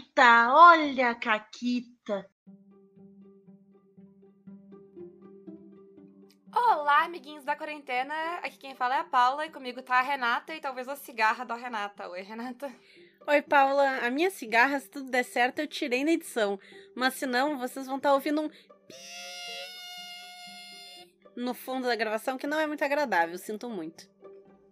Caquita, olha a Caquita. Olá, amiguinhos da quarentena. Aqui quem fala é a Paula e comigo tá a Renata e talvez a cigarra da Renata. Oi, Renata. Oi, Paula. A minha cigarra, se tudo der certo, eu tirei na edição. Mas se não, vocês vão estar tá ouvindo um no fundo da gravação que não é muito agradável, sinto muito.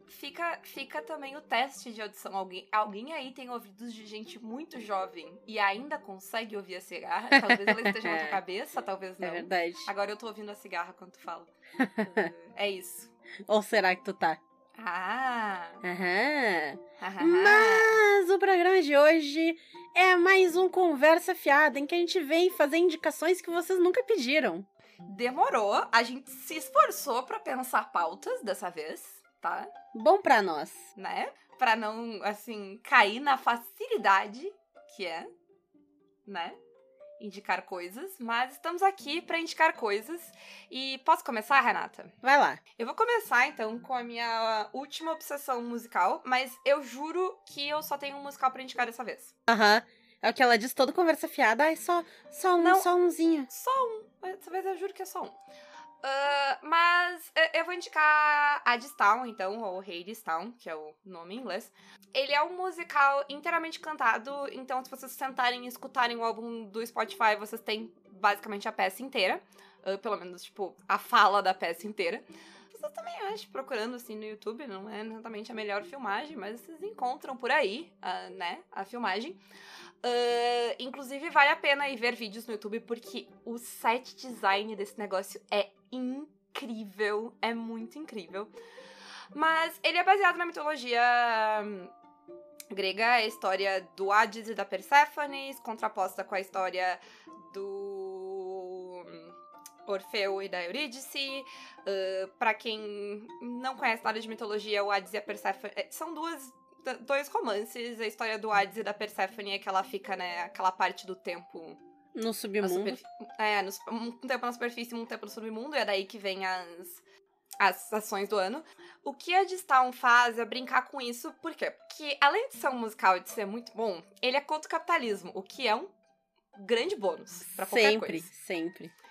Fica, fica também o teste de audição. Alguém, alguém aí tem ouvidos de gente muito jovem e ainda consegue ouvir a cigarra? Talvez ela esteja na tua cabeça, talvez é não. É verdade. Agora eu tô ouvindo a cigarra quando tu fala. é isso. Ou será que tu tá? Ah! Aham. Mas o programa de hoje é mais um Conversa Fiada em que a gente vem fazer indicações que vocês nunca pediram. Demorou, a gente se esforçou para pensar pautas dessa vez tá? Bom para nós. Né? Pra não, assim, cair na facilidade que é, né? Indicar coisas, mas estamos aqui para indicar coisas. E posso começar, Renata? Vai lá. Eu vou começar então com a minha última obsessão musical, mas eu juro que eu só tenho um musical para indicar dessa vez. Aham. Uhum. É o que ela diz todo conversa fiada. Ai, só, só um, Não, só umzinho. Só um. Dessa vez eu juro que é só um. Uh, mas eu vou indicar Town, então, ou Town, que é o nome em inglês. Ele é um musical inteiramente cantado, então se vocês sentarem e escutarem o álbum do Spotify, vocês têm basicamente a peça inteira. Uh, pelo menos, tipo, a fala da peça inteira. Vocês também acham, procurando assim no YouTube, não é exatamente a melhor filmagem, mas vocês encontram por aí, uh, né, a filmagem. Uh, inclusive, vale a pena ir ver vídeos no YouTube, porque o set design desse negócio é incrível. É muito incrível. Mas ele é baseado na mitologia hum, grega, a história do Hades e da Perséfone, contraposta com a história do hum, Orfeu e da Eurídice. Uh, para quem não conhece nada de mitologia, o Hades e a Perséfone eh, são duas dois romances. A história do Hades e da Perséfone é que ela fica, né, aquela parte do tempo no submundo. É, no, um tempo na superfície e um tempo no submundo, e é daí que vem as, as ações do ano. O que a Distown faz é brincar com isso, por quê? Porque além de ser um musical e de ser muito bom, ele é contra o capitalismo, o que é um grande bônus para qualquer sempre, coisa. Sempre, sempre.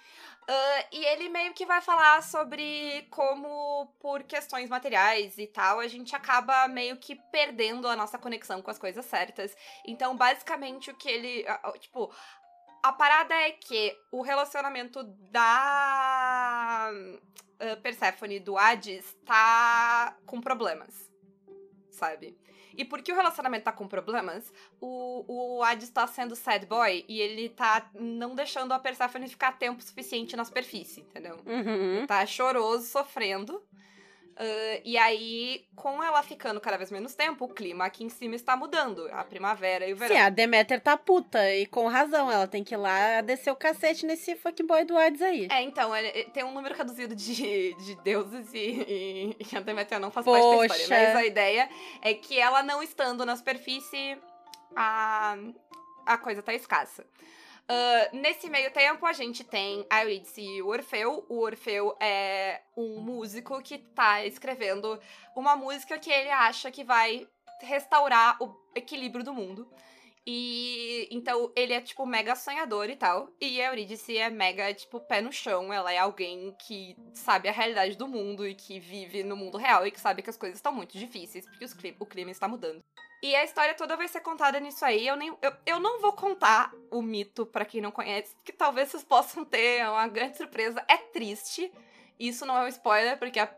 Uh, e ele meio que vai falar sobre como, por questões materiais e tal, a gente acaba meio que perdendo a nossa conexão com as coisas certas. Então, basicamente, o que ele. Tipo, a parada é que o relacionamento da uh, Persephone do Hades tá com problemas, sabe? E porque o relacionamento tá com problemas, o, o Hades tá sendo sad boy e ele tá não deixando a Persephone ficar tempo suficiente na superfície, entendeu? Uhum. Tá choroso, sofrendo. Uh, e aí, com ela ficando cada vez menos tempo, o clima aqui em cima está mudando. A primavera e o verão. Sim, a Demeter tá puta, e com razão. Ela tem que ir lá descer o cacete nesse fuckboy do Hades aí. É, então, ele, ele tem um número reduzido de, de deuses e, e, a Demeter não faz Poxa. parte da história. Mas a ideia é que ela não estando na superfície, a, a coisa tá escassa. Uh, nesse meio tempo, a gente tem a Eurídice e o Orfeu. O Orfeu é um músico que tá escrevendo uma música que ele acha que vai restaurar o equilíbrio do mundo. E então ele é, tipo, mega sonhador e tal. E a Eurídice é mega, tipo, pé no chão. Ela é alguém que sabe a realidade do mundo e que vive no mundo real e que sabe que as coisas estão muito difíceis, porque o clima está mudando. E a história toda vai ser contada nisso aí. Eu, nem, eu, eu não vou contar o mito para quem não conhece, que talvez vocês possam ter uma grande surpresa. É triste. Isso não é um spoiler, porque a,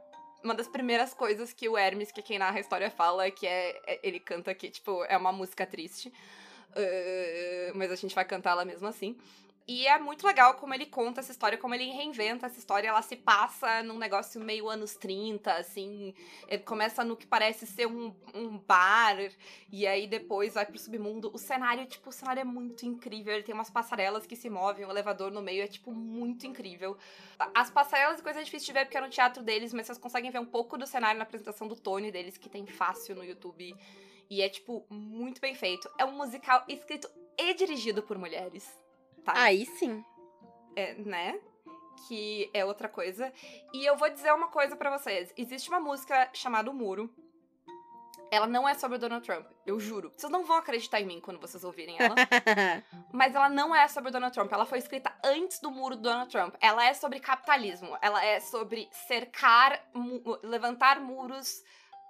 uma das primeiras coisas que o Hermes, que é quem narra a história, fala é que é, é ele canta que, tipo, é uma música triste. Uh, mas a gente vai cantá-la mesmo assim. E é muito legal como ele conta essa história, como ele reinventa essa história. Ela se passa num negócio meio anos 30, assim. Ele começa no que parece ser um, um bar, e aí depois vai pro submundo. O cenário, tipo, o cenário é muito incrível. Ele tem umas passarelas que se movem, o elevador no meio é, tipo, muito incrível. As passarelas e coisa é difícil de ver porque é no teatro deles, mas vocês conseguem ver um pouco do cenário na apresentação do Tony deles, que tem fácil no YouTube. E é, tipo, muito bem feito. É um musical escrito e dirigido por mulheres tá? Aí sim. É, né? Que é outra coisa. E eu vou dizer uma coisa para vocês. Existe uma música chamada O Muro. Ela não é sobre o Donald Trump, eu juro. Vocês não vão acreditar em mim quando vocês ouvirem ela. mas ela não é sobre o Donald Trump. Ela foi escrita antes do muro do Donald Trump. Ela é sobre capitalismo. Ela é sobre cercar, mu levantar muros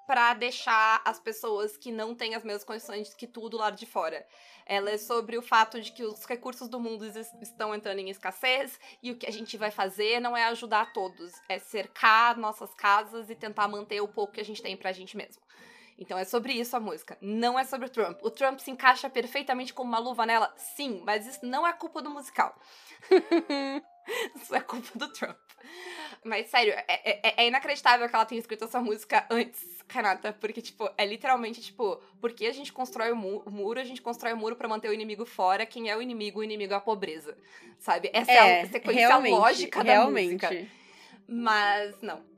para deixar as pessoas que não têm as mesmas condições que tudo lá de fora. Ela é sobre o fato de que os recursos do mundo estão entrando em escassez e o que a gente vai fazer não é ajudar todos, é cercar nossas casas e tentar manter o pouco que a gente tem pra gente mesmo. Então é sobre isso a música. Não é sobre o Trump. O Trump se encaixa perfeitamente como uma luva nela, sim, mas isso não é culpa do musical. isso é culpa do Trump. Mas sério, é, é, é, inacreditável que ela tenha escrito essa música antes, Renata. Porque, tipo, é literalmente, tipo, porque a gente constrói o, mu o muro, a gente constrói o muro para manter o inimigo fora. Quem é o inimigo? O inimigo é a pobreza. Sabe? Essa é, é a sequência lógica da realmente. música. Mas, não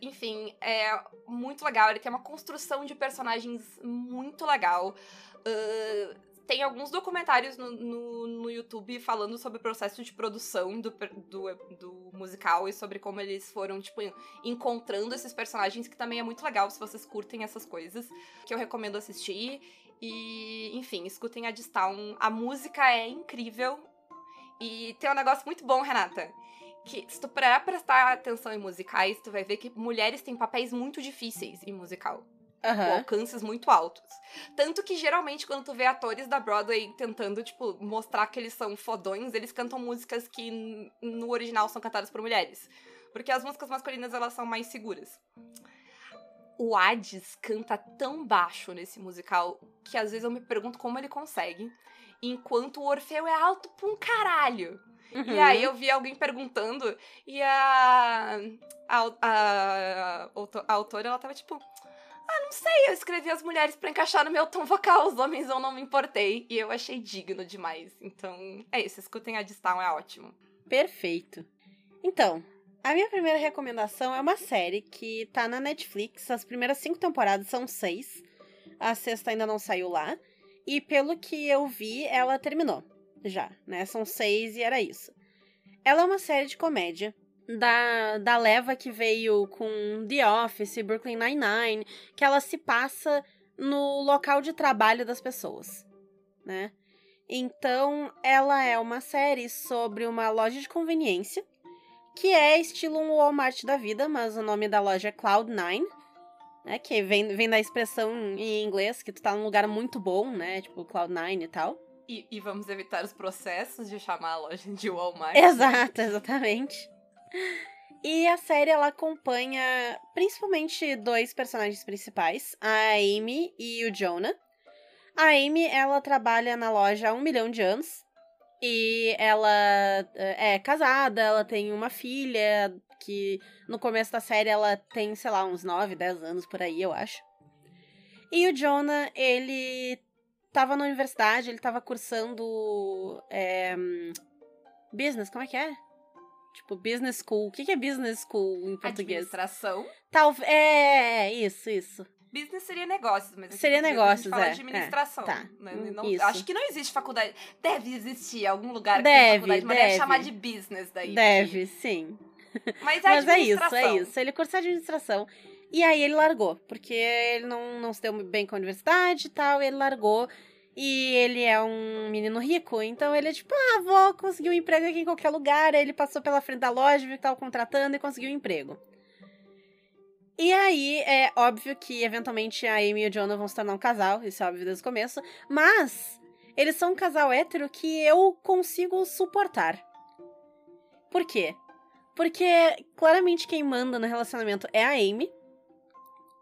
enfim, é muito legal. Ele tem uma construção de personagens muito legal. Uh, tem alguns documentários no, no, no, YouTube falando sobre o processo de produção do, do, do, musical e sobre como eles foram, tipo, encontrando esses personagens, que também é muito legal se vocês curtem essas coisas, que eu recomendo assistir. E, enfim, escutem a Distown. A música é incrível. E tem um negócio muito bom, Renata que se tu prestar atenção em musicais, tu vai ver que mulheres têm papéis muito difíceis em musical. Uhum. Alcances muito altos. Tanto que geralmente, quando tu vê atores da Broadway tentando, tipo, mostrar que eles são fodões, eles cantam músicas que no original são cantadas por mulheres. Porque as músicas masculinas, elas são mais seguras. O Hades canta tão baixo nesse musical que às vezes eu me pergunto como ele consegue. Enquanto o Orfeu é alto pra um caralho. Uhum. E aí eu vi alguém perguntando e a, a, a, a, autora, ela tava tipo... Ah, não sei, eu escrevi as mulheres para encaixar no meu tom vocal, os homens eu não me importei. E eu achei digno demais. Então, é isso, escutem a Distown, é ótimo. Perfeito. Então, a minha primeira recomendação é uma série que tá na Netflix. As primeiras cinco temporadas são seis. A sexta ainda não saiu lá. E pelo que eu vi, ela terminou já, né? São seis e era isso. Ela é uma série de comédia da, da leva que veio com The Office, Brooklyn Nine-Nine, que ela se passa no local de trabalho das pessoas, né? Então, ela é uma série sobre uma loja de conveniência, que é estilo um Walmart da vida, mas o nome da loja é Cloud9, né? Que vem, vem da expressão em inglês, que tu tá num lugar muito bom, né? Tipo Cloud9 e tal. E, e, vamos evitar os processos de chamar a loja de Walmart. Exato, exatamente. E a série ela acompanha principalmente dois personagens principais, a Amy e o Jonah. A Amy, ela trabalha na loja há um milhão de anos. E ela eh, é casada, ela tem uma filha que no começo da série ela tem, sei lá, uns 9, 10 anos por aí, eu acho. E o Jonah, ele tava na universidade, ele tava cursando é, business, como é que é? Tipo, business school. O que, é business school em português? Administração. Tal, é, isso, isso. Business seria negócios, mas seria negócios, é. administração. É, tá. Não, não. Acho que não existe faculdade. Deve existir algum lugar que deve, faculdade, mas deve chamar de business daí. Deve, sim. Mas é Mas é isso, é isso. Ele cursa administração. E aí ele largou, porque ele não, não se deu bem com a universidade e tal, ele largou. E ele é um menino rico, então ele é tipo, ah, vou conseguir um emprego aqui em qualquer lugar. Aí ele passou pela frente da loja, viu que tava contratando e conseguiu um emprego. E aí, é óbvio que eventualmente a Amy e o Jonah vão se tornar um casal, isso é óbvio desde o começo, mas eles são um casal hétero que eu consigo suportar. Por quê? Porque claramente quem manda no relacionamento é a Amy.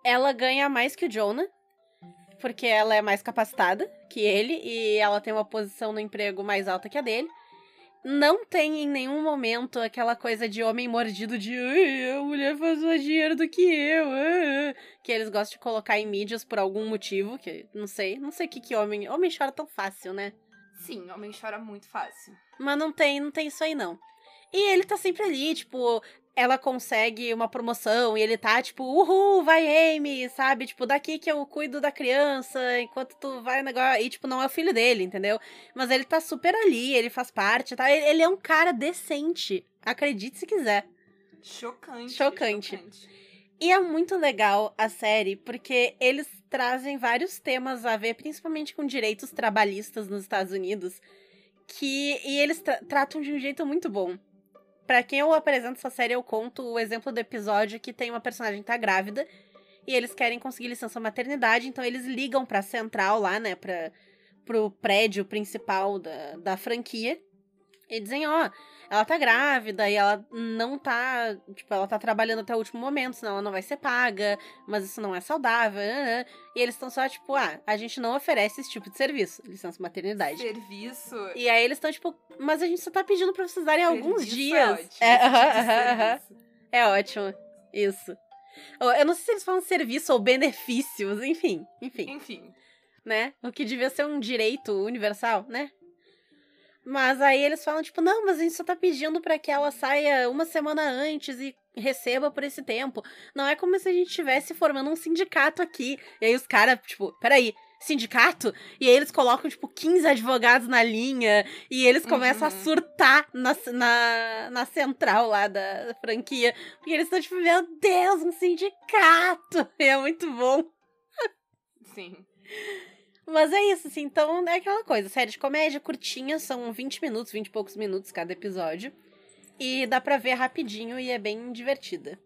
Ela ganha mais que o Jonah, porque ela é mais capacitada que ele e ela tem uma posição no emprego mais alta que a dele. Não tem em nenhum momento aquela coisa de homem mordido de a mulher faz mais dinheiro do que eu. Que eles gostam de colocar em mídias por algum motivo, que não sei. Não sei o que, que homem. Homem chora tão fácil, né? Sim, homem chora muito fácil. Mas não tem, não tem isso aí, não. E ele tá sempre ali, tipo, ela consegue uma promoção e ele tá tipo, uhul, vai Amy, sabe? Tipo, daqui que eu cuido da criança enquanto tu vai negócio. E, tipo, não é o filho dele, entendeu? Mas ele tá super ali, ele faz parte, tá? Ele, ele é um cara decente. Acredite se quiser. Chocante. Chocante. Chocante. E é muito legal a série, porque eles trazem vários temas a ver, principalmente com direitos trabalhistas nos Estados Unidos, que e eles tra tratam de um jeito muito bom. Para quem eu apresento essa série, eu conto o exemplo do episódio que tem uma personagem que tá grávida e eles querem conseguir licença maternidade, então eles ligam pra central lá, né, pra, pro prédio principal da, da franquia e dizem, ó, ela tá grávida e ela não tá, tipo, ela tá trabalhando até o último momento, senão ela não vai ser paga, mas isso não é saudável. E eles estão só, tipo, ah, a gente não oferece esse tipo de serviço, licença maternidade. Serviço? E aí eles estão, tipo, mas a gente só tá pedindo pra vocês darem serviço alguns é dias. ótimo, É, tipo aham, de aham, aham. serviço. É ótimo. Isso. Eu não sei se eles falam serviço ou benefícios, enfim, enfim Enfim. né? O que devia ser um direito universal, né? Mas aí eles falam, tipo, não, mas a gente só tá pedindo pra que ela saia uma semana antes e receba por esse tempo. Não é como se a gente estivesse formando um sindicato aqui. E aí os caras, tipo, peraí, sindicato? E aí eles colocam, tipo, 15 advogados na linha e eles começam a Uhum. surtar na, na, na central lá da franquia. Porque eles estão, tipo, meu Deus, um sindicato! E é muito bom. Sim. Mas é isso, assim, então é aquela coisa, série de comédia curtinha, são 20 minutos, 20 e poucos minutos cada episódio. E dá pra ver rapidinho e é bem divertida.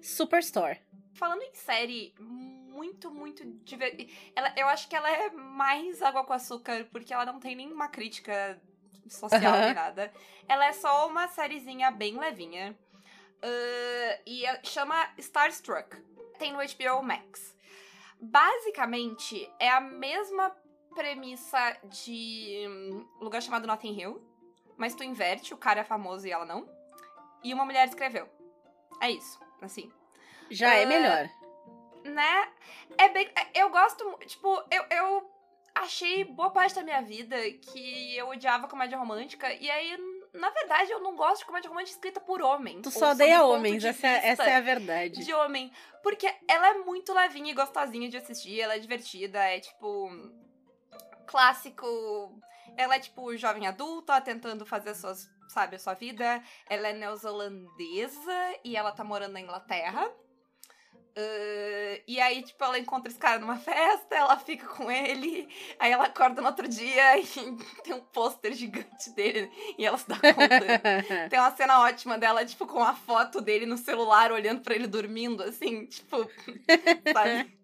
Superstore. Falando em série muito, muito divertida. Eu acho que ela é mais água com açúcar, porque ela não tem nenhuma crítica social Aham. nem nada. Ela é só uma sériezinha bem levinha. Ah, e chama Starstruck. Tem no HBO Max. Basicamente, é a mesma premissa de um lugar chamado Notting Hill, mas tu inverte, o cara é famoso e ela não. E uma mulher escreveu. É isso, assim Já é Ah, melhor. né? É bem. Eu gosto. Tipo, eu, eu achei boa parte da minha vida que eu odiava comédia romântica. E aí, na verdade, eu não gosto de comédia romântica escrita por homem. Tu só odeia homens, essa, é- essa é a verdade. De homem. Porque ela é muito levinha e gostosinha de assistir. Ela é divertida. É tipo. Clássico. Ela é tipo jovem adulta, tentando fazer as suas. Sabe, a sua vida. Ela é neozelandesa e ela tá morando na Inglaterra. Ah, e aí, tipo, ela encontra esse cara numa festa, ela fica com ele, aí ela acorda no outro dia e tem um pôster gigante dele e ela se dá conta. Tem uma cena ótima dela, tipo, com a foto dele no celular, olhando pra ele dormindo, assim, tipo, sabe?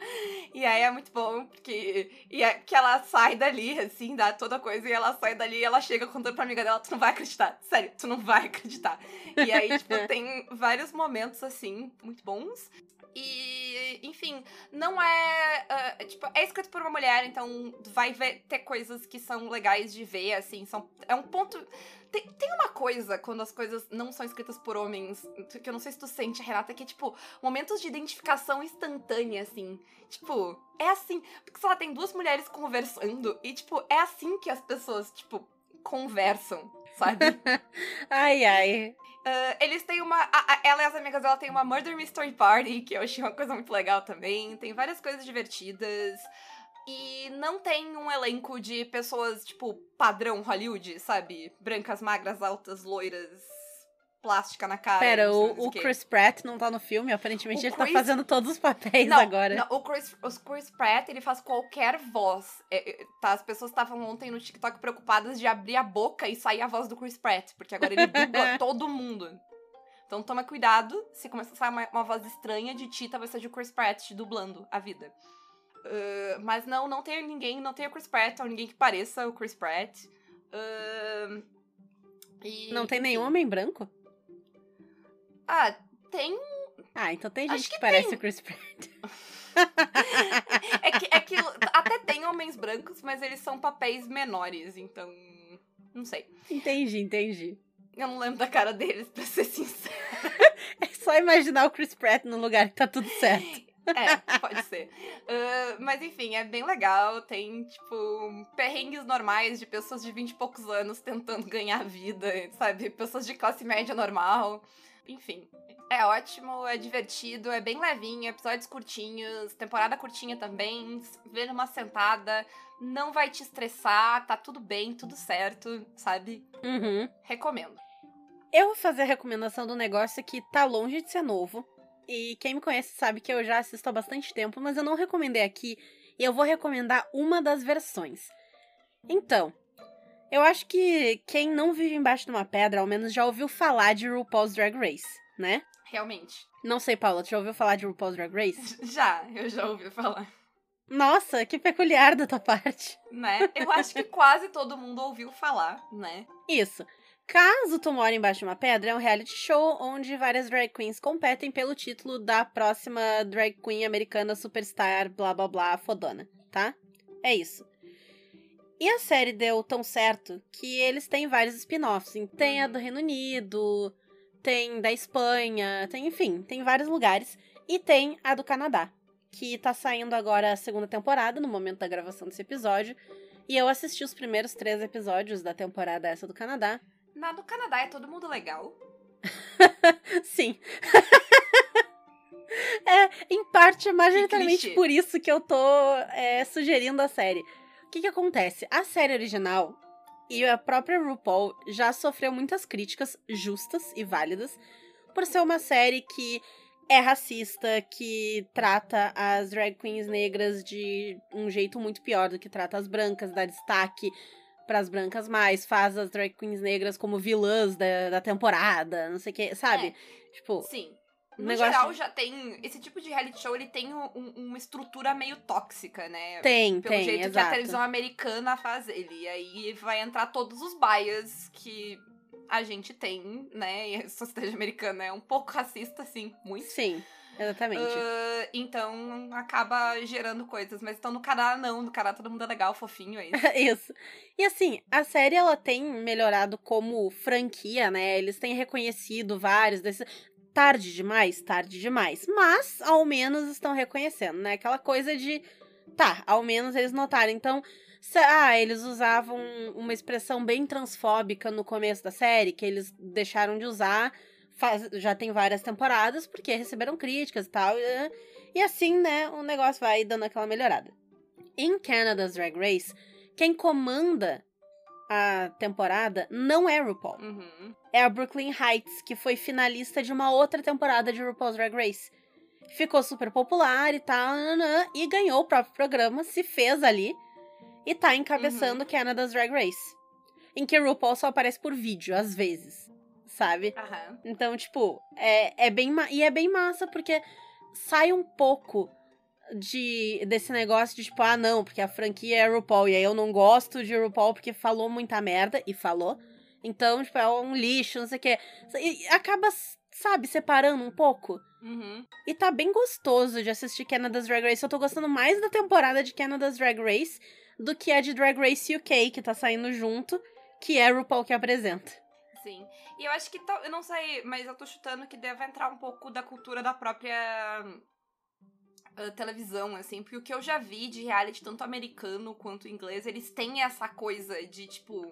E aí é muito bom, porque e é que ela sai dali, assim, dá toda coisa, e ela sai dali e ela chega contando pra amiga dela, tu não vai acreditar, sério, tu não vai acreditar. E aí, tipo, tem vários momentos, assim, muito bons. E, enfim, não é. ah, tipo, é escrito por uma mulher, então vai ver- ter coisas que são legais de ver, assim. São, é um ponto. Tem, tem uma coisa quando as coisas não são escritas por homens, que eu não sei se tu sente, Renata, que é tipo, momentos de identificação instantânea, assim. Tipo, é assim. Porque, sei lá, tem duas mulheres conversando e, tipo, é assim que as pessoas, tipo, conversam, sabe? ai, ai. Ah, eles têm uma. a- a- ela e as amigas dela têm uma Murder Mystery Party, que eu achei uma coisa muito legal também. Tem várias coisas divertidas. E não tem um elenco de pessoas, tipo, padrão Hollywood, sabe? Brancas, magras, altas, loiras, plástica na cara. Pera, o, o. Chris Pratt não tá no filme? Aparentemente O ele tá Chris- fazendo todos os papéis Não, agora. não, o, Chris, o Chris Pratt, ele faz qualquer voz. É, é, tá, as pessoas estavam ontem no TikTok preocupadas de abrir a boca e sair a voz do Chris Pratt, porque agora ele dubla todo mundo. Então toma cuidado, se começar a sair uma, uma voz estranha de Tita, vai ser de Chris Pratt te dublando a vida. Ah, mas não, não tem ninguém, não tem o Chris Pratt, ou ninguém que pareça o Chris Pratt. Ah, e, Não tem nenhum homem branco? Ah, tem Ah, então tem gente que, que parece tem. o Chris Pratt. É que, é que até tem homens brancos, mas eles são papéis menores, então. Não sei. entendi, entendi. Eu não lembro da cara deles, pra ser sincera. É só imaginar o Chris Pratt no lugar que tá tudo certo. É, pode ser. Ah, mas enfim, é bem legal. Tem, tipo, perrengues normais de pessoas de 20 e poucos anos tentando ganhar vida, sabe? Pessoas de classe média normal. Enfim. É ótimo, é divertido, é bem levinho, episódios curtinhos, temporada curtinha também, vê numa sentada, não vai te estressar, tá tudo bem, tudo certo, sabe? Uhum. Recomendo. Eu vou fazer a recomendação do negócio que tá longe de ser novo, E quem me conhece sabe que eu já assisto há bastante tempo, mas eu não recomendei aqui. E eu vou recomendar uma das versões. Então, eu acho que quem não vive embaixo de uma pedra, ao menos já ouviu falar de RuPaul's Drag Race, né? Realmente. Não sei, Paula, tu já ouviu falar de RuPaul's Drag Race? Já, eu já ouvi falar. Nossa, que peculiar da tua parte. Né? Eu acho que quase todo mundo ouviu falar, né? Isso. Caso tu mora embaixo de uma pedra, é um reality show onde várias drag queens competem pelo título da próxima drag queen americana superstar, blá blá blá, fodona, tá? É isso. E a série deu tão certo que eles têm vários spin-offs. Tem a do Reino Unido, tem da Espanha, tem, enfim, tem vários lugares. E tem a do Canadá, que tá saindo agora a segunda temporada, no momento da gravação desse episódio. E eu assisti os primeiros três episódios da temporada essa do Canadá. Na do Canadá é todo mundo legal? Sim. é, em parte, majoritariamente por isso que eu tô é, sugerindo a série. O que que acontece? A série original e a própria RuPaul já sofreu muitas críticas justas e válidas por ser uma série que é racista, que trata as drag queens negras de um jeito muito pior do que trata as brancas, dá destaque para as brancas mais, faz as drag queens negras como vilãs da, da temporada, não sei o que, sabe? É, tipo, sim. No negócio... geral, já tem. Esse tipo de reality show ele tem um, uma estrutura meio tóxica, né? Tem, Pelo tem. jeito exato. que a televisão americana faz ele. E aí vai entrar todos os bias que a gente tem, né? E a sociedade americana é um pouco racista, sim, muito. Sim. Exatamente. Uh, então acaba gerando coisas. Mas então no Canadá não, no Canadá todo mundo é legal, fofinho, é isso. isso. E assim, a série ela tem melhorado como franquia, né? Eles têm reconhecido vários desses. Tarde demais, tarde demais. Mas, ao menos, estão reconhecendo, né? Aquela coisa de. Tá, ao menos eles notaram. Então, se, ah, eles usavam uma expressão bem transfóbica no começo da série, que eles deixaram de usar. Faz, já tem várias temporadas, porque receberam críticas e tal. E, e assim, né, o negócio vai dando aquela melhorada. Em Canada's Drag Race, quem comanda a temporada não é RuPaul. Uhum. É a Brooklyn Heights, que foi finalista de uma outra temporada de RuPaul's Drag Race. Ficou super popular e tal, e ganhou o próprio programa, se fez ali, e tá encabeçando uhum. Canada's Drag Race. Em que RuPaul só aparece por vídeo, às vezes, sabe? Uhum. Então, tipo, é, é bem... E é bem massa, porque sai um pouco de desse negócio de tipo, ah, não, porque a franquia é RuPaul e aí eu não gosto de RuPaul porque falou muita merda e falou. Então, tipo, é um lixo, não sei o quê. E acaba, sabe, separando um pouco. Uhum. E tá bem gostoso de assistir Canada's Drag Race. Eu tô gostando mais da temporada de Canada's Drag Race do que a de Drag Race UK, que tá saindo junto, que é RuPaul que apresenta. Sim. E eu acho que, eu não sei, mas eu tô chutando que deve entrar um pouco da cultura da própria Uh, televisão, assim, porque o que eu já vi de reality, tanto americano quanto inglês, eles têm essa coisa de, tipo.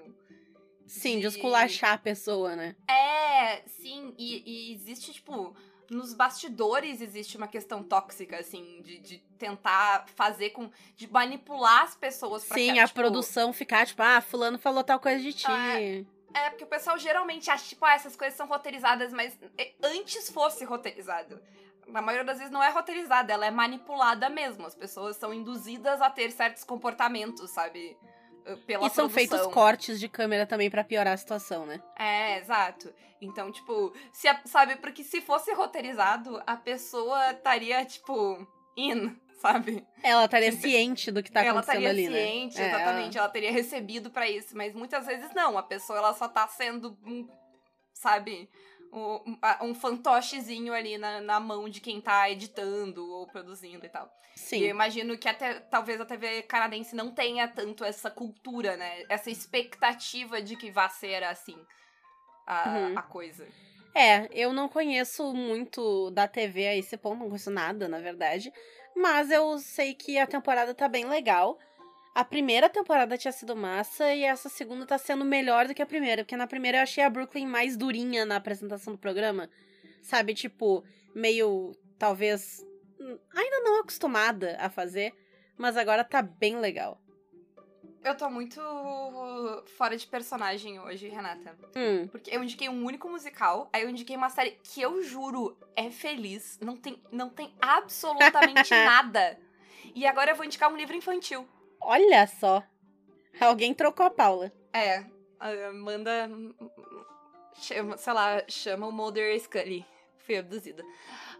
Sim, de, de esculachar a pessoa, né? É, sim, e, e, existe, tipo. Nos bastidores existe uma questão tóxica, assim, de, de tentar fazer com. de manipular as pessoas pra Sim, que, a tipo, produção ficar, tipo, ah, fulano falou tal coisa de ti. É, é, porque o pessoal geralmente acha, tipo, ah, essas coisas são roteirizadas, mas antes fosse roteirizado na maioria das vezes não é roteirizada, ela é manipulada mesmo. As pessoas são induzidas a ter certos comportamentos, sabe? Pela e são produção. feitos cortes de câmera também para piorar a situação, né? É, exato. Então, tipo, se sabe, porque se fosse roteirizado, a pessoa estaria, tipo, in, sabe? Ela estaria ciente do que tá ela acontecendo ali, né? Ela estaria ciente, exatamente. É, ela... ela teria recebido para isso, mas muitas vezes não. A pessoa, ela só tá sendo, sabe um, um fantochezinho ali na, na mão de quem tá editando ou produzindo e tal. Sim. E eu imagino que até, talvez a TV canadense não tenha tanto essa cultura, né? Essa expectativa de que vá ser assim a, uhum. a coisa. É, eu não conheço muito da TV a esse ponto, não conheço nada, na verdade. Mas eu sei que a temporada tá bem legal. A primeira temporada tinha sido massa e essa segunda tá sendo melhor do que a primeira, porque na primeira eu achei a Brooklyn mais durinha na apresentação do programa. Sabe, tipo, meio talvez ainda não acostumada a fazer, mas agora tá bem legal. Eu tô muito fora de personagem hoje, Renata. Hum. Porque eu indiquei um único musical, aí eu indiquei uma série que eu juro é feliz. Não tem, não tem absolutamente nada. E agora eu vou indicar um livro infantil. Olha só. Alguém trocou a Paula. É, a Amanda. Chama, sei lá, chama o Mulder Scully. Fui abduzida.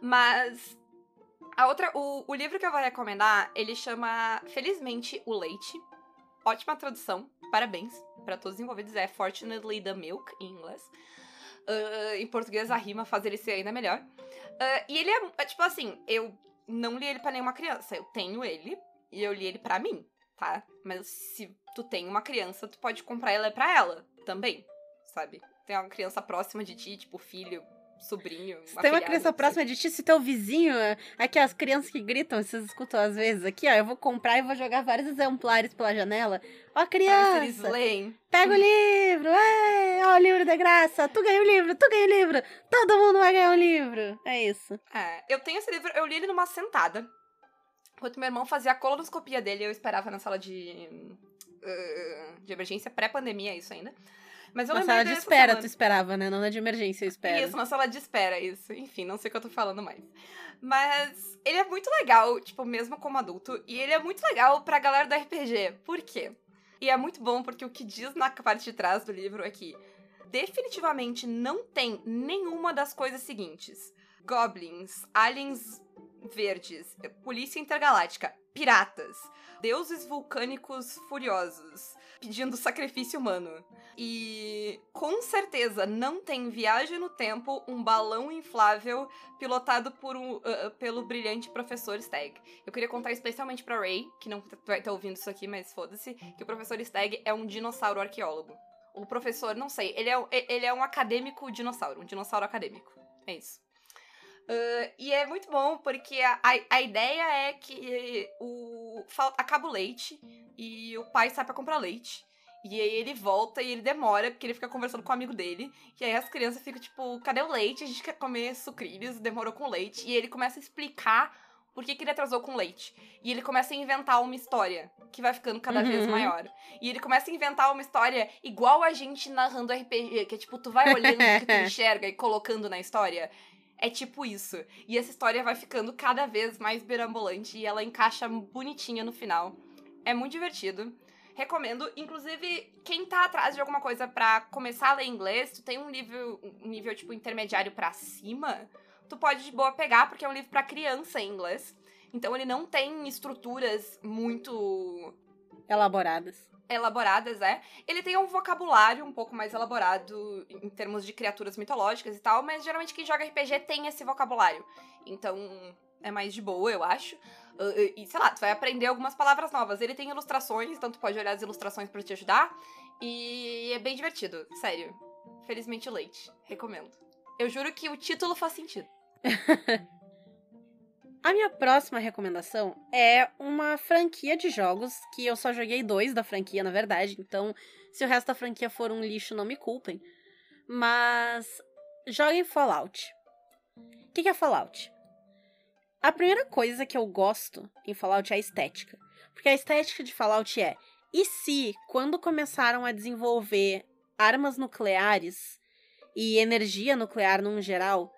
Mas. A outra. O, o livro que eu vou recomendar, ele chama Felizmente o Leite. Ótima tradução. Parabéns para todos os envolvidos. É Fortunately the Milk, em inglês. Uh, em português, a rima faz ele ser ainda melhor. Uh, e ele é, é, tipo assim, eu não li ele para nenhuma criança. Eu tenho ele e eu li ele para mim, tá? Mas se tu tem uma criança, tu pode comprar ela pra ela também, sabe? Tem uma criança próxima de ti, tipo filho, sobrinho. Se tem uma criança próxima de ti, se teu vizinho, aqui as crianças que gritam, vocês escutam às vezes aqui, ó, eu vou comprar e vou jogar vários exemplares pela janela. Ó, criança! Pega o livro! É, ó, o livro da graça! Tu ganha o livro, tu ganha o livro! Todo mundo vai ganhar um livro! É isso. É, eu tenho esse livro, eu li ele numa sentada. Enquanto meu irmão fazia a colonoscopia dele, eu esperava na sala de uh, de emergência, pré-pandemia, isso ainda. Mas eu na sala de espera, semana. tu esperava, né? Não na de emergência, eu espero. Isso, na sala de espera, isso. Enfim, não sei o que eu tô falando mais. Mas ele é muito legal, tipo, mesmo como adulto. E ele é muito legal pra galera do RPG. Por quê? E é muito bom porque o que diz na parte de trás do livro é que definitivamente não tem nenhuma das coisas seguintes: goblins, aliens verdes, polícia intergaláctica, piratas, deuses vulcânicos furiosos, pedindo sacrifício humano. E com certeza não tem viagem no tempo, um balão inflável pilotado por um, uh, pelo brilhante professor Stag. Eu queria contar especialmente para Ray, que não vai estar ouvindo isso aqui, mas foda-se, que o professor Stag é um dinossauro arqueólogo. O professor, não sei, ele é, ele é um acadêmico dinossauro, um dinossauro acadêmico. É isso. Uh, e é muito bom porque a, a, a, ideia é que o acaba o leite e o pai sai para comprar leite. E aí ele volta e ele demora, porque ele fica conversando com o amigo dele. E aí as crianças ficam tipo, cadê o leite? A gente quer comer sucrilhos, demorou com leite. E ele começa a explicar por que, que ele atrasou com leite. E ele começa a inventar uma história que vai ficando cada uhum. vez maior. E ele começa a inventar uma história igual a gente narrando RPG, que é tipo, tu vai olhando o que tu enxerga e colocando na história. É tipo isso. E essa história vai ficando cada vez mais berambolante e ela encaixa bonitinha no final. É muito divertido. Recomendo. Inclusive, quem tá atrás de alguma coisa para começar a ler inglês, tu tem um nível, um nível tipo intermediário para cima, tu pode de boa pegar, porque é um livro para criança em inglês. Então ele não tem estruturas muito elaboradas elaboradas, é. Ele tem um vocabulário um pouco mais elaborado em termos de criaturas mitológicas e tal, mas geralmente quem joga RPG tem esse vocabulário. Então é mais de boa, eu acho. Uh, e sei lá, tu vai aprender algumas palavras novas. Ele tem ilustrações, então tu pode olhar as ilustrações para te ajudar. E é bem divertido, sério. Felizmente leite. Recomendo. Eu juro que o título faz sentido. A minha próxima recomendação é uma franquia de jogos que eu só joguei dois da franquia, na verdade. Então, se o resto da franquia for um lixo, não me culpem. Mas joguem Fallout. O que é Fallout? A primeira coisa que eu gosto em Fallout é a estética. Porque a estética de Fallout é: e se, quando começaram a desenvolver armas nucleares e energia nuclear num geral,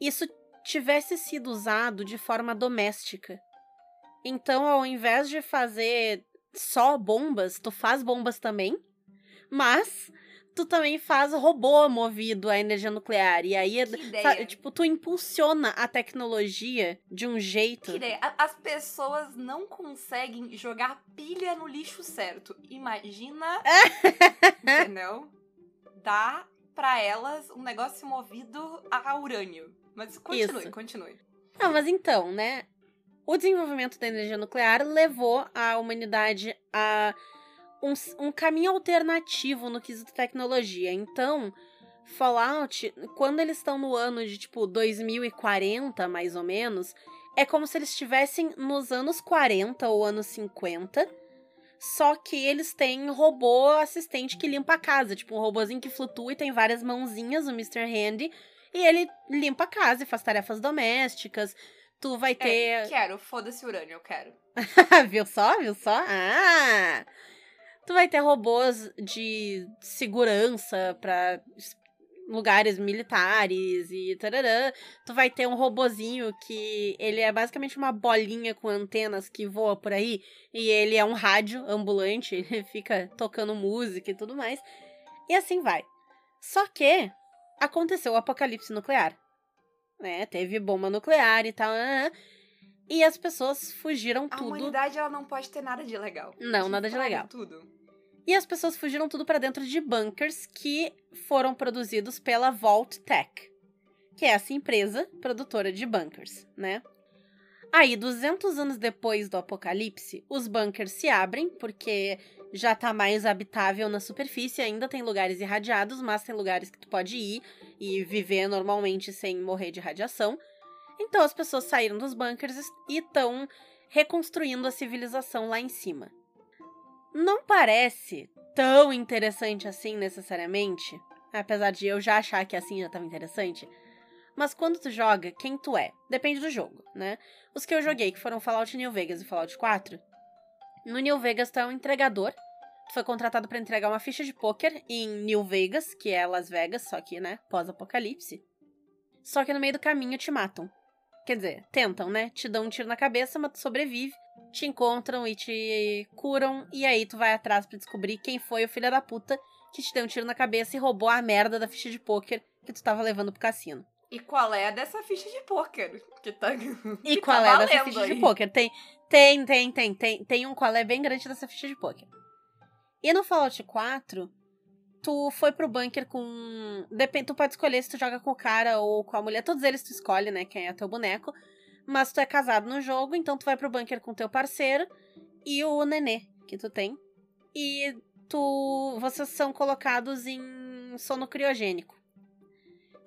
isso tivesse sido usado de forma doméstica. Então, ao invés de fazer só bombas, tu faz bombas também, mas tu também faz robô movido à energia nuclear. E aí, sabe, tipo, tu impulsiona a tecnologia de um jeito. Que ideia. As pessoas não conseguem jogar pilha no lixo certo. Imagina. entendeu? Dá para elas um negócio movido a urânio. Mas continue, Isso. continue. Não, mas então, né? O desenvolvimento da energia nuclear levou a humanidade a um, um caminho alternativo no quesito tecnologia. Então, Fallout, quando eles estão no ano de tipo 2040, mais ou menos, é como se eles estivessem nos anos 40 ou anos 50. Só que eles têm robô assistente que limpa a casa, tipo um robôzinho que flutua e tem várias mãozinhas, o Mr. Handy, e ele limpa a casa e faz tarefas domésticas. Tu vai é, ter. É, quero, foda-se urânio, eu quero. viu só? Viu só? Ah! Tu vai ter robôs de segurança para lugares militares e tararã. Tu vai ter um robozinho que ele é basicamente uma bolinha com antenas que voa por aí e ele é um rádio ambulante, ele fica tocando música e tudo mais. E assim vai. Só que aconteceu o apocalipse nuclear. Né? Teve bomba nuclear e tal. E as pessoas fugiram a tudo. A humanidade ela não pode ter nada de legal. Não, nada de legal. Tudo. E as pessoas fugiram tudo para dentro de bunkers que foram produzidos pela Vault Tech, que é essa empresa produtora de bunkers, né? Aí, 200 anos depois do apocalipse, os bunkers se abrem porque já tá mais habitável na superfície, ainda tem lugares irradiados, mas tem lugares que tu pode ir e viver normalmente sem morrer de radiação. Então as pessoas saíram dos bunkers e estão reconstruindo a civilização lá em cima não parece tão interessante assim necessariamente, apesar de eu já achar que assim já estava interessante. Mas quando tu joga, quem tu é? Depende do jogo, né? Os que eu joguei, que foram Fallout New Vegas e Fallout 4, no New Vegas tu é um entregador. Tu foi contratado para entregar uma ficha de poker em New Vegas, que é Las Vegas, só que, né, pós-apocalipse. Só que no meio do caminho te matam. Quer dizer, tentam, né? Te dão um tiro na cabeça, mas tu sobrevive te encontram e te curam, e aí tu vai atrás para descobrir quem foi o filho da puta que te deu um tiro na cabeça e roubou a merda da ficha de pôquer que tu tava levando pro cassino. E qual é a dessa ficha de pôquer que tá E que qual tá é dessa ficha aí? de pôquer? Tem, tem, tem, tem, tem, tem um qual é bem grande dessa ficha de pôquer. E no Fallout 4, tu foi pro bunker com. Depende, tu pode escolher se tu joga com o cara ou com a mulher. Todos eles tu escolhe, né? Quem é teu boneco. Mas tu é casado no jogo, então tu vai pro bunker com teu parceiro e o nenê que tu tem. E tu. Vocês são colocados em sono criogênico.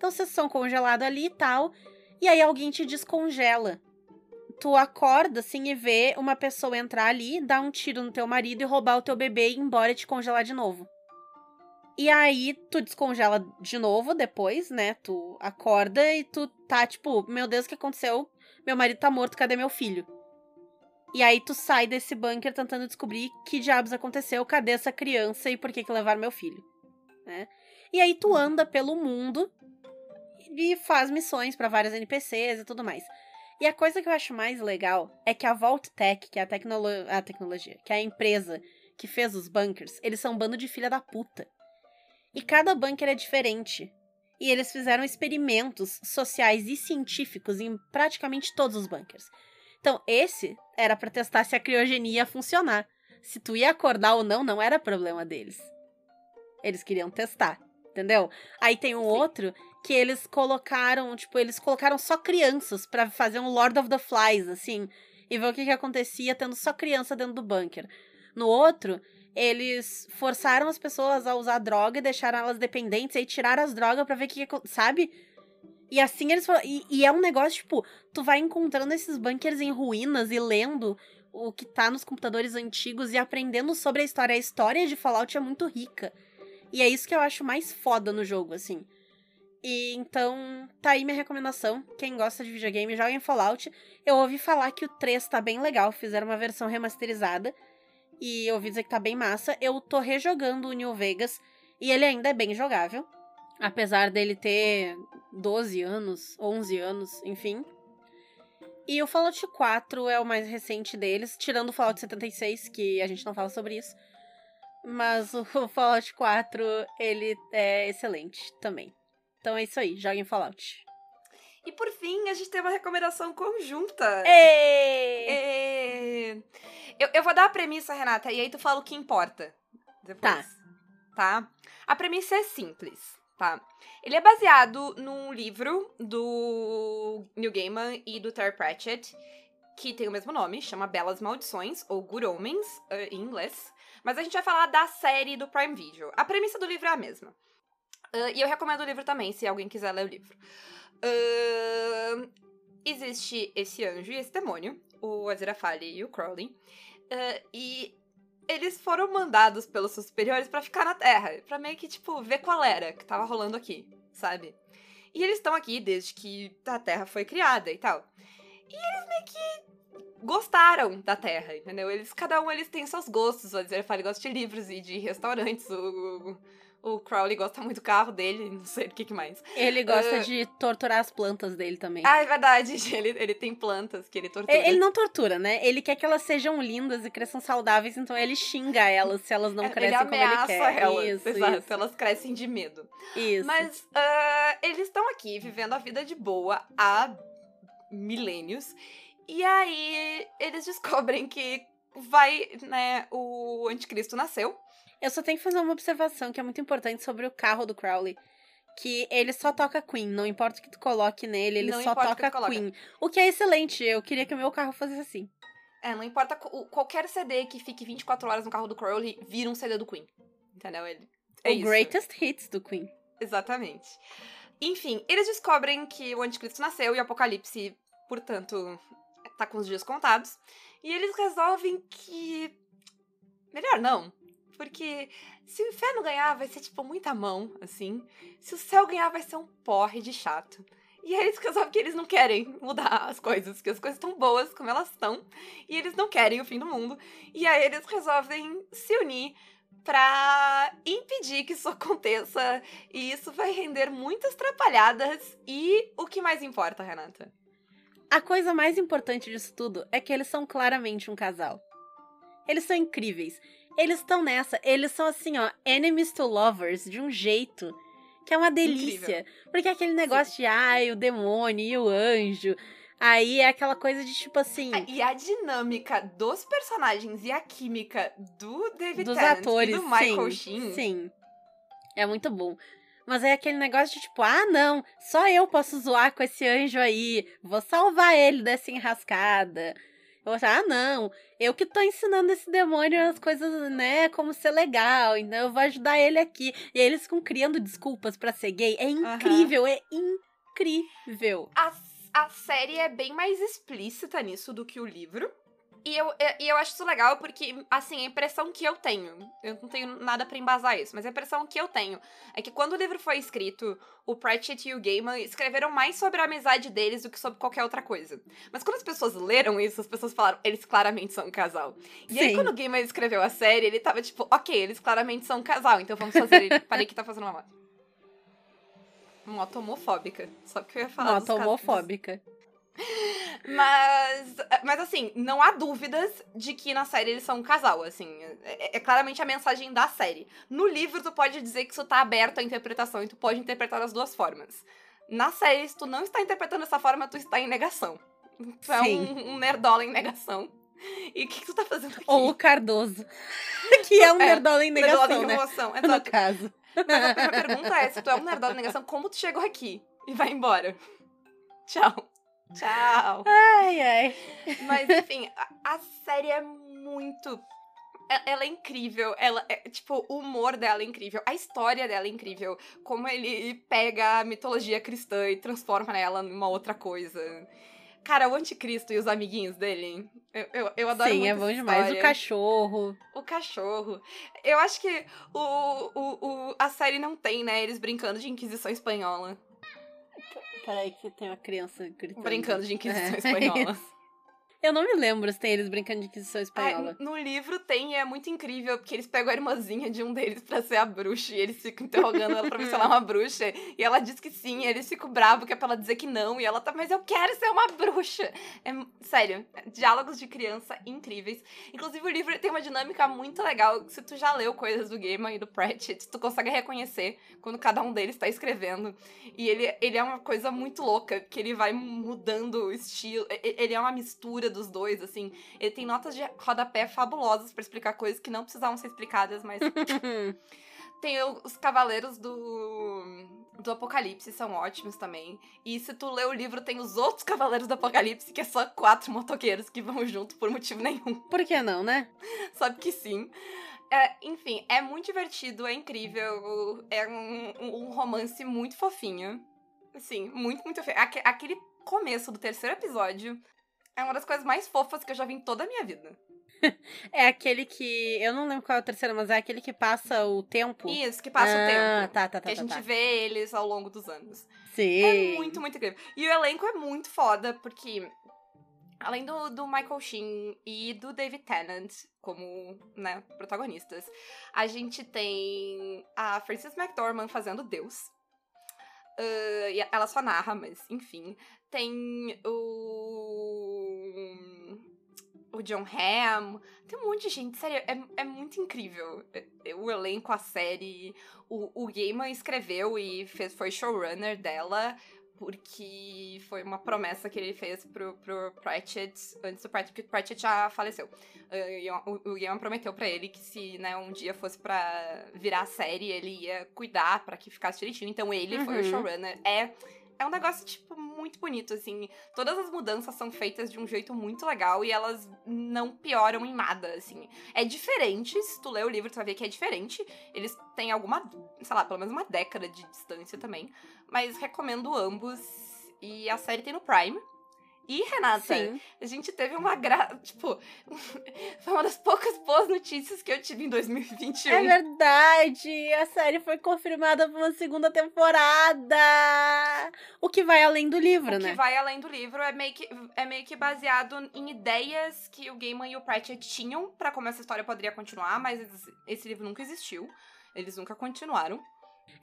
Então vocês são congelados ali e tal. E aí alguém te descongela. Tu acorda assim e vê uma pessoa entrar ali, dar um tiro no teu marido e roubar o teu bebê e ir embora e te congelar de novo. E aí tu descongela de novo depois, né? Tu acorda e tu tá tipo, meu Deus, o que aconteceu? Meu marido tá morto, cadê meu filho? E aí tu sai desse bunker tentando descobrir que diabos aconteceu, cadê essa criança e por que que levaram meu filho, né? E aí tu anda pelo mundo e faz missões para vários NPCs e tudo mais. E a coisa que eu acho mais legal é que a Vault Tech, que é a, tecnolo a tecnologia, que é a empresa que fez os bunkers, eles são um bando de filha da puta. E cada bunker é diferente. E eles fizeram experimentos sociais e científicos em praticamente todos os bunkers. Então, esse era para testar se a criogenia ia funcionar. Se tu ia acordar ou não, não era problema deles. Eles queriam testar, entendeu? Aí tem um Sim. outro que eles colocaram, tipo, eles colocaram só crianças para fazer um Lord of the Flies, assim, e ver o que, que acontecia tendo só criança dentro do bunker. No outro, eles forçaram as pessoas a usar droga e deixaram elas dependentes, aí tiraram as drogas para ver o que, que sabe? E assim eles falaram. E, e, é um negócio, tipo, tu vai encontrando esses bunkers em ruínas e lendo o que tá nos computadores antigos e aprendendo sobre a história. A história de Fallout é muito rica. E é isso que eu acho mais foda no jogo, assim. E então, tá aí minha recomendação. Quem gosta de videogame, joga em Fallout. Eu ouvi falar que o 3 tá bem legal, fizeram uma versão remasterizada. E eu ouvi dizer que tá bem massa. Eu tô rejogando o New Vegas e ele ainda é bem jogável. Apesar dele ter 12 anos, 11 anos, enfim. E o Fallout 4 é o mais recente deles, tirando o Fallout 76, que a gente não fala sobre isso. Mas o Fallout 4, ele é excelente também. Então é isso aí, joguem Fallout. E por fim, a gente tem uma recomendação conjunta. Ei! Eu, eu vou dar a premissa, Renata, e aí tu fala o que importa. Depois. Tá. Tá? A premissa é simples, tá? Ele é baseado num livro do Neil Gaiman e do Terry Pratchett, que tem o mesmo nome, chama Belas Maldições, ou Good Omens, uh, em inglês. Mas a gente vai falar da série do Prime Video. A premissa do livro é a mesma. Uh, e eu recomendo o livro também, se alguém quiser ler o livro. Uh, existe esse anjo e esse demônio, o Aziraphale e o Crowley. Uh, e eles foram mandados pelos seus superiores para ficar na Terra, para meio que, tipo, ver qual era que tava rolando aqui, sabe? E eles estão aqui desde que a Terra foi criada e tal. E eles meio que gostaram da Terra, entendeu? Eles, cada um, eles têm seus gostos. O Aziraphale gosta de livros e de restaurantes. O, o, Crowley gosta muito do carro dele, não sei o que, que mais. Ele gosta uh... de torturar as plantas dele também. Ah, é verdade. Ele, ele tem plantas que ele tortura. Ele, ele não tortura, né? Ele quer que elas sejam lindas e cresçam saudáveis, então ele xinga elas se elas não crescem ele como ele quer. Elas, isso, exato. Isso. Elas crescem de medo. Isso. Mas uh, eles estão aqui vivendo a vida de boa há milênios. E aí eles descobrem que vai, né, o anticristo nasceu. Eu só tenho que fazer uma observação que é muito importante sobre o carro do Crowley. Que ele só toca Queen, não importa o que tu coloque nele, ele não só toca o Queen. O que é excelente, eu queria que o meu carro fosse assim. É, não importa qualquer CD que fique 24 horas no carro do Crowley, vira um CD do Queen. Entendeu? Ele, é o isso. greatest hits do Queen. Exatamente. Enfim, eles descobrem que o anticristo nasceu e o apocalipse, portanto, tá com os dias contados. E eles resolvem que. Melhor não. Porque se o inferno ganhar, vai ser tipo muita mão, assim. Se o céu ganhar, vai ser um porre de chato. E aí eles resolvem que eles não querem mudar as coisas, que as coisas estão boas como elas estão. E eles não querem o fim do mundo. E aí eles resolvem se unir para impedir que isso aconteça. E isso vai render muitas trapalhadas. E o que mais importa, Renata? A coisa mais importante disso tudo é que eles são claramente um casal. Eles são incríveis. Eles estão nessa. Eles são assim, ó, enemies to lovers de um jeito que é uma delícia. Incrível. Porque aquele negócio Sim. de, ai, o demônio e o anjo. Aí é aquela coisa de tipo assim. E a dinâmica dos personagens e a química do David dos Tennant atores, e do Michael sim, Sheen. Sim. É muito bom. Mas é aquele negócio de tipo, ah, não, só eu posso zoar com esse anjo aí. Vou salvar ele dessa enrascada. Eu vou achar, ah, não, eu que tô ensinando esse demônio as coisas, né, como ser legal, então eu vou ajudar ele aqui. E aí eles ficam criando desculpas para ser gay. É incrível, uhum. é incrível. A, a série é bem mais explícita nisso do que o livro. E eu, e eu acho isso legal porque, assim, a impressão que eu tenho, eu não tenho nada para embasar isso, mas a impressão que eu tenho é que quando o livro foi escrito, o Pratchett e o Gaiman escreveram mais sobre a amizade deles do que sobre qualquer outra coisa. Mas quando as pessoas leram isso, as pessoas falaram, eles claramente são um casal. E Sim. aí, quando o Gaiman escreveu a série, ele tava tipo, ok, eles claramente são um casal, então vamos fazer. Parei que tá fazendo uma moto. Moto homofóbica. Só que eu ia falar. Moto homofóbica. Mas, mas assim, não há dúvidas de que na série eles são um casal, assim. É, é, claramente a mensagem da série. No livro, tu pode dizer que isso tá aberto à interpretação e tu pode interpretar das duas formas. Na série, se tu não está interpretando dessa forma, tu está em negação. Tu é um, um nerdola em negação. E o que, que, tu tá fazendo aqui? Ou o Cardoso. que é um é, nerdola em negação, nerdola em né? emoção, No caso. Mas a primeira pergunta é, se tu é um nerdola em negação, como tu chegou aqui? E vai embora. Tchau. Tchau. Ai, ai. Mas, enfim, a, a série é muito ela é incrível, ela é, tipo, o humor dela é incrível, a história dela é incrível, como ele pega a mitologia cristã e transforma ela numa outra coisa. Cara, o anticristo e os amiguinhos dele, eu, eu, eu adoro Sim, é bom demais. história. O cachorro. O cachorro. Eu acho que o, o, o, a série não tem, né, eles brincando de Inquisição Espanhola. Peraí que tem uma criança gritando. Brincando de Inquisição é. Espanhola. Eu não me lembro se tem eles brincando de Inquisição Espanhola. no livro tem é muito incrível, porque eles pegam a irmãzinha de um deles pra ser a bruxa e eles ficam interrogando ela pra ver se ela é uma bruxa. E ela diz que sim, eles ficam bravos que é pra ela dizer que não. E ela tá, mas eu quero ser uma bruxa. É, sério, diálogos de criança incríveis. Inclusive, o livro tem uma dinâmica muito legal. Se tu já leu coisas do Gaiman e do Pratchett, tu consegue reconhecer quando cada um deles tá escrevendo. E ele, ele é uma coisa muito louca, que ele vai mudando o estilo. Ele é uma mistura dos dois, assim. Ele tem notas de rodapé fabulosas para explicar coisas que não precisavam ser explicadas, mas. tem os Cavaleiros do, do Apocalipse, são ótimos também. E se tu lê o livro, tem os outros Cavaleiros do Apocalipse, que é só quatro motoqueiros que vão junto por motivo nenhum. Por que não, né? Sabe que sim. É, enfim, é muito divertido, é incrível. É um, um romance muito fofinho. Assim, muito, muito fofinho. Aquele começo do terceiro episódio é uma das coisas mais fofas que eu já vi em toda a minha vida. é aquele que. Eu não lembro qual é o terceiro, mas é aquele que passa o tempo. Isso, que passa ah, o tempo. Tá, tá, tá. Que a tá, gente tá. vê eles ao longo dos anos. Sim. É muito, muito incrível. E o elenco é muito foda, porque além do, do Michael Sheen e do David Tennant como né, protagonistas, a gente tem a Frances McDormand fazendo Deus. Uh, ela só narra, mas enfim. Tem o. O John Hamm. Tem um monte de gente, sério, é, é muito incrível. O elenco, a série. O, o Gaiman escreveu e fez, foi showrunner dela porque foi uma promessa que ele fez pro, pro Pratchett antes do Pratchett, porque o Pratchett já faleceu. Uh, o, o Gaiman prometeu para ele que se né, um dia fosse para virar série, ele ia cuidar para que ficasse direitinho. Então ele uhum. foi o uhum. showrunner. É é um negócio, tipo, muito bonito, assim. Todas as mudanças são feitas de um jeito muito legal e elas não pioram em nada, assim. É diferente, se tu ler o livro, tu vai ver que é diferente. Eles têm alguma, sei lá, pelo menos uma década de distância também. Mas recomendo ambos. E a série tem no Prime. E, Renata, Sim. a gente teve uma gra... Tipo, foi uma das poucas boas notícias que eu tive em 2021. É verdade! A série foi confirmada para uma segunda temporada! O que vai além do livro, o né? O que vai além do livro é meio que, é meio que baseado em ideias que o Gaiman e o Pratchett tinham para como essa história poderia continuar, mas esse livro nunca existiu. Eles nunca continuaram.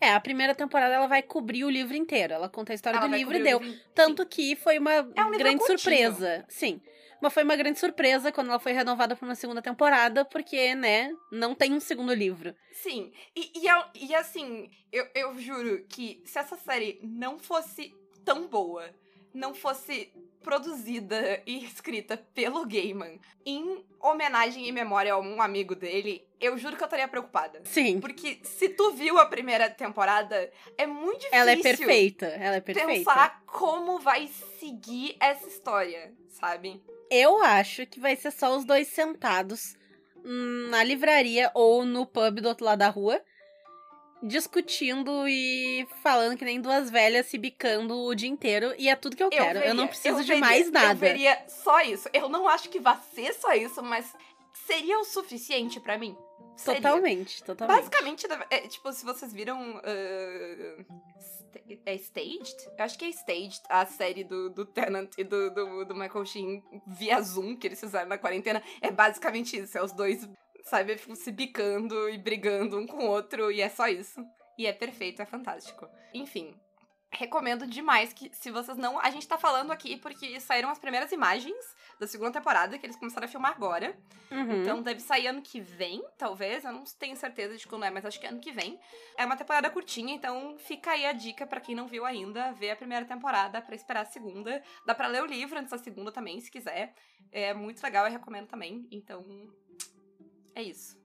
É, a primeira temporada ela vai cobrir o livro inteiro. Ela conta a história ela do livro e deu. Livro... Tanto Sim. que foi uma é um grande surpresa. Sim. Mas foi uma grande surpresa quando ela foi renovada para uma segunda temporada, porque, né, não tem um segundo livro. Sim. E, e, e assim, eu, eu juro que se essa série não fosse tão boa, não fosse produzida e escrita pelo Gaiman em homenagem e memória a um amigo dele, eu juro que eu estaria preocupada. Sim. Porque se tu viu a primeira temporada, é muito difícil. Ela é perfeita, ela é perfeita. Pensar como vai seguir essa história, sabe? Eu acho que vai ser só os dois sentados na livraria ou no pub do outro lado da rua discutindo e falando que nem duas velhas se bicando o dia inteiro. E é tudo que eu, eu quero. Veria, eu não preciso eu de veria, mais nada. Eu veria só isso. Eu não acho que vá ser só isso, mas seria o suficiente para mim. Seria. Totalmente, totalmente. Basicamente, é, tipo, se vocês viram. Uh, é Staged? Eu acho que é Staged, a série do, do Tenant e do, do, do Michael Sheen via Zoom que eles fizeram na quarentena. É basicamente isso. É os dois sabe? Se bicando e brigando um com o outro, e é só isso. E é perfeito, é fantástico. Enfim, recomendo demais que, se vocês não. A gente tá falando aqui porque saíram as primeiras imagens da segunda temporada, que eles começaram a filmar agora. Uhum. Então deve sair ano que vem, talvez. Eu não tenho certeza de quando é, mas acho que é ano que vem. É uma temporada curtinha, então fica aí a dica para quem não viu ainda, ver a primeira temporada para esperar a segunda. Dá para ler o livro antes da segunda também, se quiser. É muito legal, eu recomendo também. Então, é isso.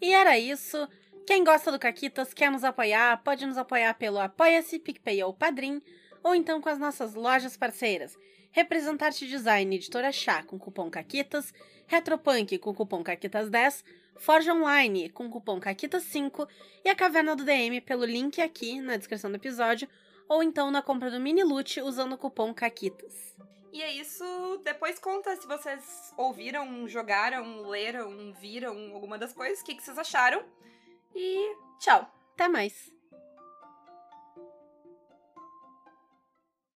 E era isso. Quem gosta do Caquitas, quer nos apoiar, pode nos apoiar pelo Apoia-se, PicPay ou Padrim, ou então com as nossas lojas parceiras. Representarte Design Editora Chá com cupom CAQUITAS, Retropunk com cupom CAQUITAS10, Forge Online com cupom CAQUITAS5 e a Caverna do DM pelo link aqui na descrição do episódio, ou então na compra do mini loot usando o cupom CAQUITAS. E é isso. Depois conta se vocês ouviram, jogaram, leram, viram alguma das coisas, o que, que vocês acharam. E tchau. Até mais.